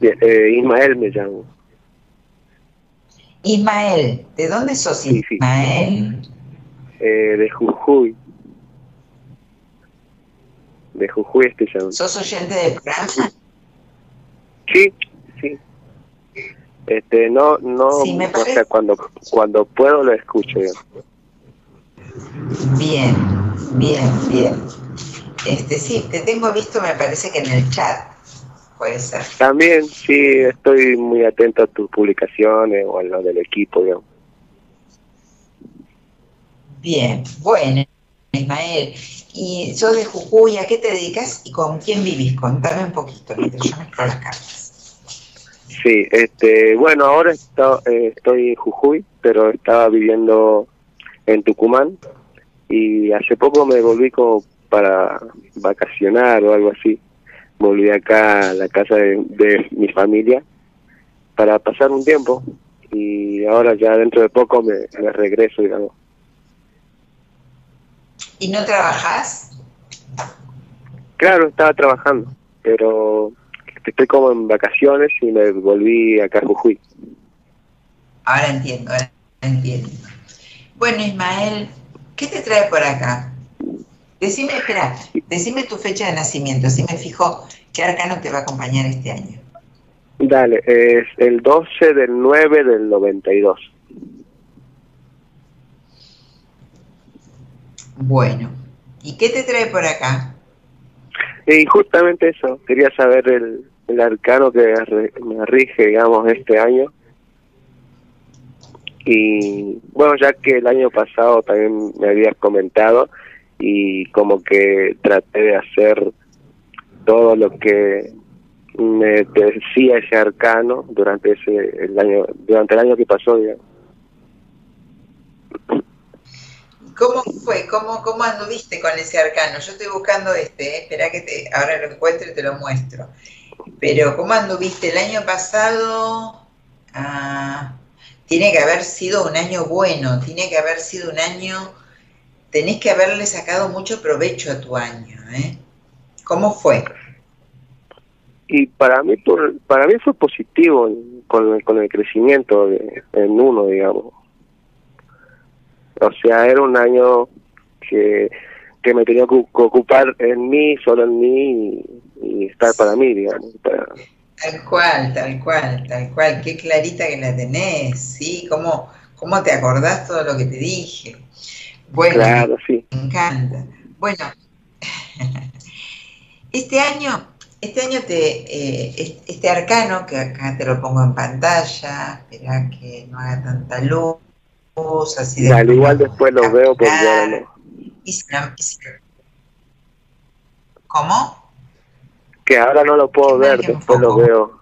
Eh, Ismael me llamo. Ismael, ¿de dónde sos Ismael? Eh, de Jujuy. De Jujuy estoy llamando. ¿Sos oyente del programa? Sí, sí. Este, no, no, o sea, cuando, cuando puedo lo escucho yo. Bien, bien, bien. Este, sí, te tengo visto, me parece que en el chat. Puede ser. También, sí, estoy muy atento a tus publicaciones o a lo del equipo, digamos. Bien, bueno, Ismael. Y sos de Jujuy, ¿a qué te dedicas y con quién vivís? Contame un poquito mientras yo mezclo las cartas. Sí, este, bueno, ahora eh, estoy en Jujuy, pero estaba viviendo en Tucumán y hace poco me volví como para vacacionar o algo así. Volví acá a la casa de, mi familia para pasar un tiempo y ahora ya dentro de poco me, regreso, digamos. ¿Y no trabajas? Claro, estaba trabajando, pero estoy como en vacaciones y me volví acá a Jujuy. Ahora entiendo, ahora entiendo. Bueno, Ismael, ¿qué te trae por acá? Decime, espera, decime tu fecha de nacimiento, así me fijo qué arcano te va a acompañar este año. Dale, es el 12 del 9 del 92. Bueno, ¿y qué te trae por acá? Y justamente eso, quería saber el, el arcano que me rige, digamos, este año y bueno, ya que el año pasado también me habías comentado y como que traté de hacer todo lo que me decía ese arcano durante ese el año durante el año que pasó digamos. ¿Cómo fue? ¿Cómo, ¿Cómo anduviste con ese arcano? Yo estoy buscando este, eh, espera que te, ahora lo encuentro y te lo muestro. Pero ¿cómo anduviste el año pasado? Ah, tiene que haber sido un año bueno, tiene que haber sido un año, tenés que haberle sacado mucho provecho a tu año, ¿eh? ¿Cómo fue? Y para mí, por, para mí fue positivo con, el, con el crecimiento en uno, digamos. O sea, era un año que, que me tenía que ocupar en mí, solo en mí y, estar para mí, digamos. Para, Tal cual, tal cual, tal cual. Qué clarita que la tenés, ¿sí? ¿Cómo, cómo te acordás todo lo que te dije? Bueno, claro, sí. me encanta. Bueno, este año, este año te, eh, este arcano, que acá te lo pongo en pantalla, espera que no haga tanta luz, así de... Al igual después lo veo porque no... ¿Cómo? que ahora no lo puedo ver, después lo veo.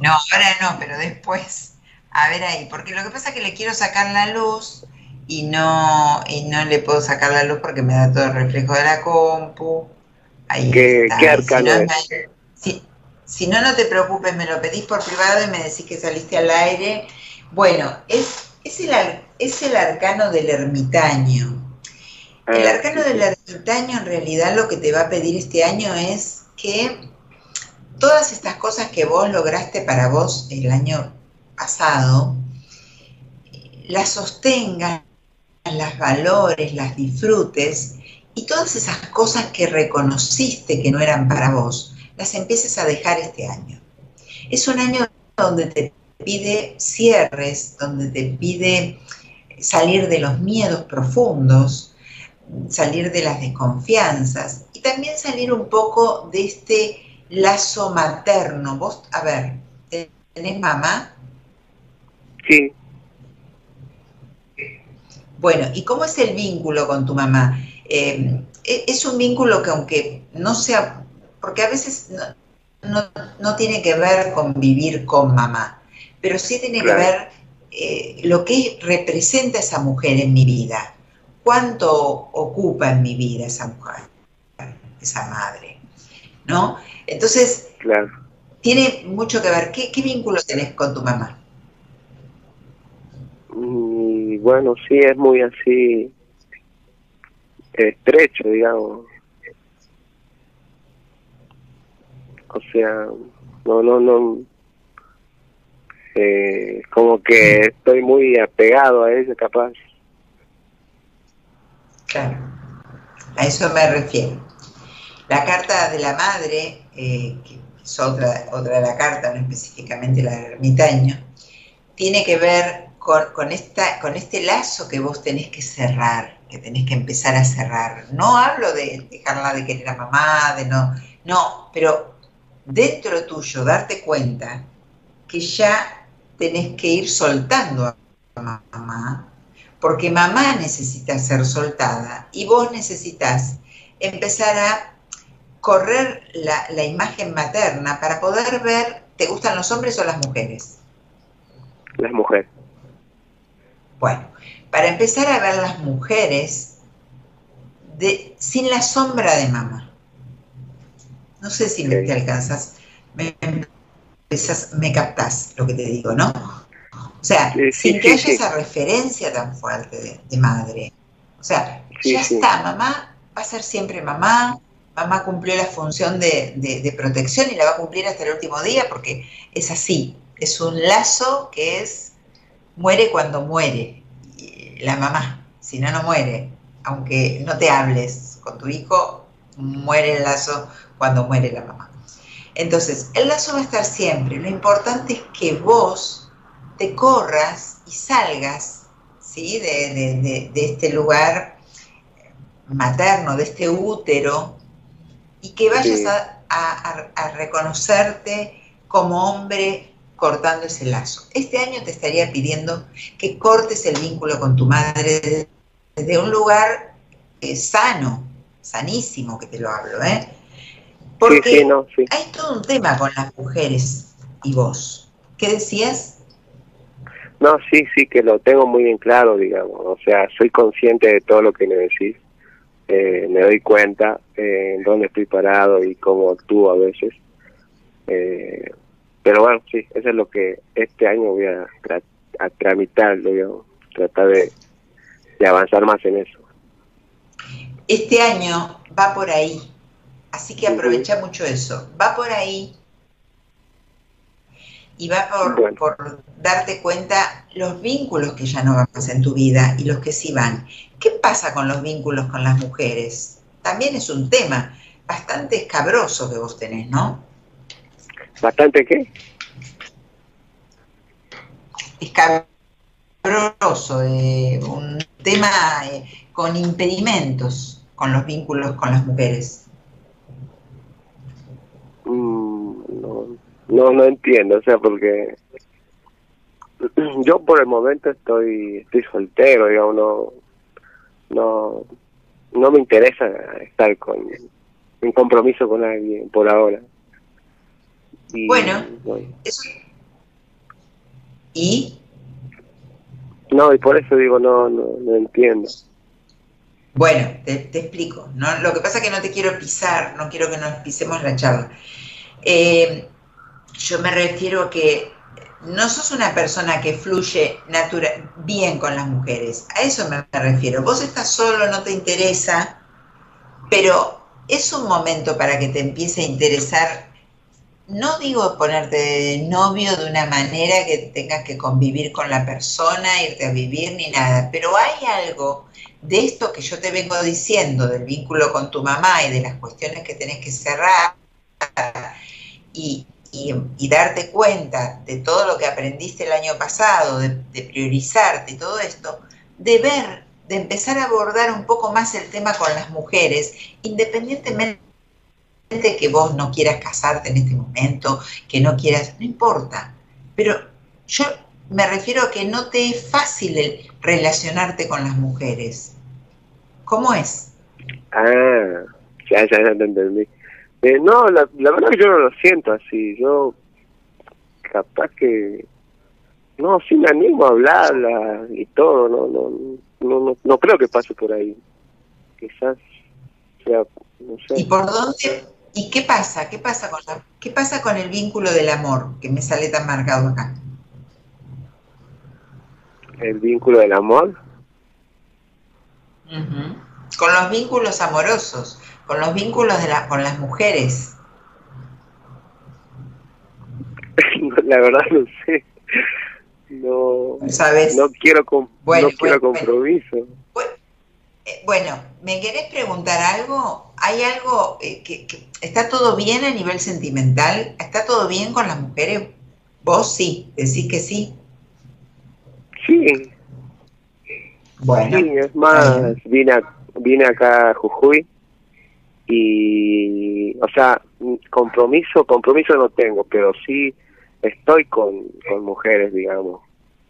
No, ahora no, pero después. A ver ahí, porque lo que pasa es que le quiero sacar la luz y no, y no le puedo sacar la luz porque me da todo el reflejo de la compu. Ahí ¿Qué, ¿qué arcano si, si, no, no te preocupes, me lo pedís por privado y me decís que saliste al aire. Bueno, es, es, el, es el arcano del ermitaño. El ah, arcano del ermitaño en realidad lo que te va a pedir este año es que todas estas cosas que vos lograste para vos el año pasado, las sostengas, las valores, las disfrutes y todas esas cosas que reconociste que no eran para vos, las empieces a dejar este año. Es un año donde te pide cierres, donde te pide salir de los miedos profundos, salir de las desconfianzas y también salir un poco de este lazo materno. Vos, a ver, ¿tenés mamá? Sí. Bueno, ¿y cómo es el vínculo con tu mamá? Eh, e, es un vínculo que aunque no sea, porque a veces no, tiene que ver con vivir con mamá, pero sí tiene que ver eh, lo que representa esa mujer en mi vida cuánto ocupa en mi vida esa mujer, esa madre, ¿no? Entonces, tiene mucho que ver. ¿Qué, vínculo tenés con tu mamá? Y bueno, sí, es muy así estrecho, digamos. O sea, no, no, no. Eh, como que estoy muy apegado a ella, capaz. Claro, a eso me refiero. La carta de la madre, eh, que es otra, otra de la carta, no específicamente la del ermitaño, tiene que ver con, con, esta, con este lazo que vos tenés que cerrar, que tenés que empezar a cerrar. No hablo de dejarla de querer a mamá, de no, no, pero dentro tuyo darte cuenta que ya tenés que ir soltando a mamá, porque mamá necesita ser soltada y vos necesitas empezar a correr la, imagen materna para poder ver, ¿te gustan los hombres o las mujeres? Las mujeres. Bueno, para empezar a ver las mujeres de, sin la sombra de mamá. No sé si me te alcanzas, me, me captás lo que te digo, ¿no? O sea, sin que haya esa referencia tan fuerte de, madre. O sea, ya está, mamá va a ser siempre mamá, mamá cumplió la función de, protección y la va a cumplir hasta el último día porque es así, es un lazo que es, muere cuando muere la mamá, si no, no muere, aunque no te hables con tu hijo, muere el lazo cuando muere la mamá. Entonces, el lazo va a estar siempre, lo importante es que vos te corras y salgas ¿sí? de, de este lugar materno, de este útero, y que vayas a, reconocerte como hombre cortando ese lazo. Este año te estaría pidiendo que cortes el vínculo con tu madre desde un lugar eh, sano, sanísimo que te lo hablo, ¿eh? Porque hay todo un tema con las mujeres y vos. ¿Qué decías? No, sí, sí, que lo tengo muy en claro, digamos. O sea, soy consciente de todo lo que me decís eh, me doy cuenta eh, en dónde estoy parado y cómo actúo a veces. Eh, pero bueno, sí, eso es lo que este año voy a, a tramitar, digamos, tratar de, avanzar más en eso. Este año va por ahí, así que aprovecha mucho eso. Va por ahí y va por, por, darte cuenta los vínculos que ya no van en tu vida y los que sí van. ¿Qué pasa con los vínculos con las mujeres? También es un tema bastante escabroso que vos tenés, ¿no? ¿Bastante qué? Escabroso, eh, un tema eh, con impedimentos con los vínculos con las mujeres. Mm, no, no, no entiendo, o sea, porque yo por el momento estoy estoy soltero, digamos, no no no me interesa estar con un compromiso con alguien por ahora. Bueno, eso... ¿y? No, y por eso digo, no, no, no entiendo. Bueno, te, explico. ¿no? Lo que pasa es que no te quiero pisar, no quiero que nos pisemos la charla. Eh, yo me refiero a que no sos una persona que fluye natural, bien con las mujeres. A eso me refiero. Vos estás solo, no te interesa, pero es un momento para que te empiece a interesar. No digo ponerte de novio de una manera que tengas que convivir con la persona, irte a vivir ni nada, pero hay algo de esto que yo te vengo diciendo, del vínculo con tu mamá y de las cuestiones que tenés que cerrar y, darte cuenta de todo lo que aprendiste el año pasado, de, priorizarte y todo esto, de ver, de empezar a abordar un poco más el tema con las mujeres, independientemente de que vos no quieras casarte en este momento, que no quieras, no importa, pero yo me refiero a que no te es fácil el relacionarte con las mujeres. ¿Cómo es? Ah, ya, ya, ya te entendí. Eh, no, la, la verdad que yo no lo siento así. Yo capaz que no, sí me animo a hablarla y todo. No, no, no, no, no creo que pase por ahí. Quizás sea, no sé. ¿Y por dónde? ¿Y qué pasa? ¿Qué pasa con la, qué pasa con el vínculo del amor que me sale tan marcado acá? El vínculo del amor. Con los vínculos amorosos con los vínculos de la, con las mujeres. la verdad no sé. No, ¿Sabes? no quiero, no quiero compromiso. Bueno, ¿me querés preguntar algo? ¿Hay algo eh, que, está todo bien a nivel sentimental? ¿Está todo bien con las mujeres? Vos sí, decís que sí. Sí. Bueno. Sí, es más, vine, vine acá a Jujuy y, o sea, compromiso, compromiso no tengo, pero sí estoy con, con mujeres, digamos.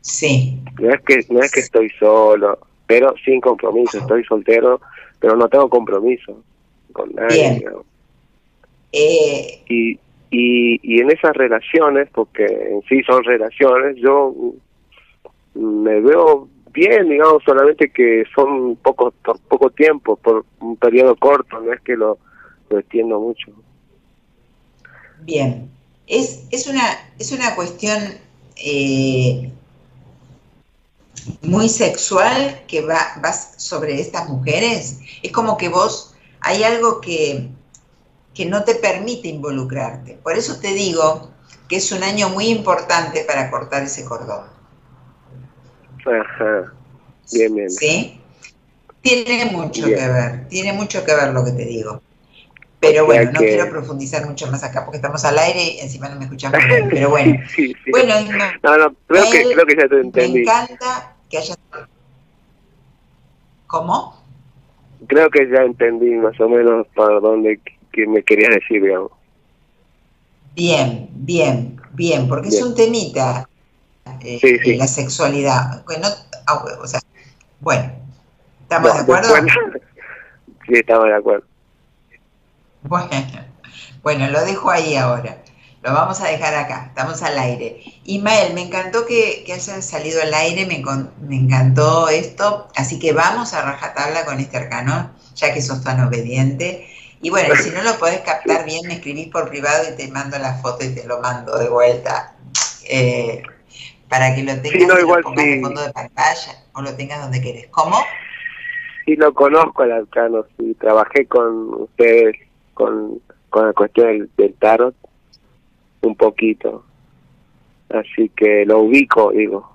Sí. No es que no es que estoy solo, pero sin compromiso. Estoy soltero, pero no tengo compromiso con nadie. Eh, y, y, y en esas relaciones, porque en sí son relaciones, yo me veo bien, digamos, solamente que son poco, por poco tiempo, por un periodo corto, no es que lo, lo extiendo mucho. Bien, es, es, una, es una cuestión eh, muy sexual que va, vas sobre estas mujeres. Es como que vos, hay algo que, que no te permite involucrarte. Por eso te digo que es un año muy importante para cortar ese cordón. Ajá. Bien, bien. ¿Sí? Tiene mucho que ver, tiene mucho que ver lo que te digo. Pero bueno, no quiero profundizar mucho más acá porque estamos al aire y encima no me escuchamos bien. Pero bueno, bueno, no, no, creo, que, creo que ya te entendí. Me encanta que haya... ¿Cómo? Creo que ya entendí más o menos para dónde que me querías decir, digamos. Bien, bien, bien, porque es un temita eh, sí, la sexualidad. Bueno, o sea, bueno, ¿estamos de acuerdo? sí, estamos de acuerdo. Bueno, bueno, lo dejo ahí ahora. Lo vamos a dejar acá, estamos al aire. Ismael, me encantó que, que hayas salido al aire, me, me, encantó esto, así que vamos a rajatabla con este arcano, ya que sos tan obediente. Y bueno, si no lo podés captar bien, me escribís por privado y te mando la foto y te lo mando de vuelta. Eh, para que lo tengas no, igual, en fondo de pantalla o lo tengas donde querés. ¿Cómo? Sí, lo conozco al arcano, sí, trabajé con ustedes con, con la cuestión del, tarot un poquito. Así que lo ubico, digo.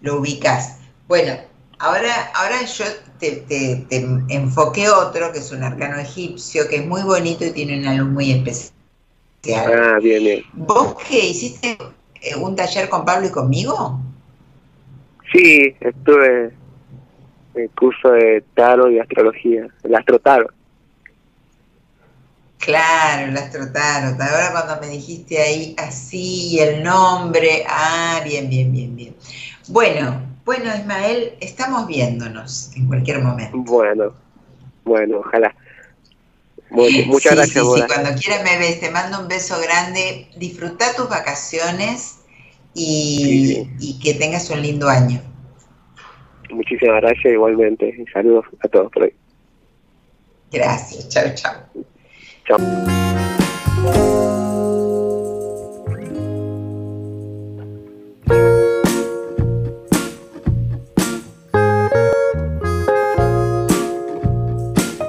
Lo ubicas. Bueno, ahora, ahora yo te, te, te, enfoqué otro, que es un arcano egipcio, que es muy bonito y tiene una luz muy especial. Ah, bien, bien. ¿Vos qué hiciste eh, un taller con Pablo y conmigo? Sí, estuve en el curso de tarot y astrología, el astrotarot. Claro, las trotaron. Ahora cuando me dijiste ahí así el nombre, ah, bien, bien, bien, bien. Bueno, bueno, Ismael, estamos viéndonos en cualquier momento. Bueno, bueno, ojalá. muchas gracias. Sí, sí, cuando quieras me ves, te mando un beso grande. Disfruta tus vacaciones y, y que tengas un lindo año. Muchísimas gracias igualmente. Saludos a todos por ahí. Gracias, chao, chao. Chao.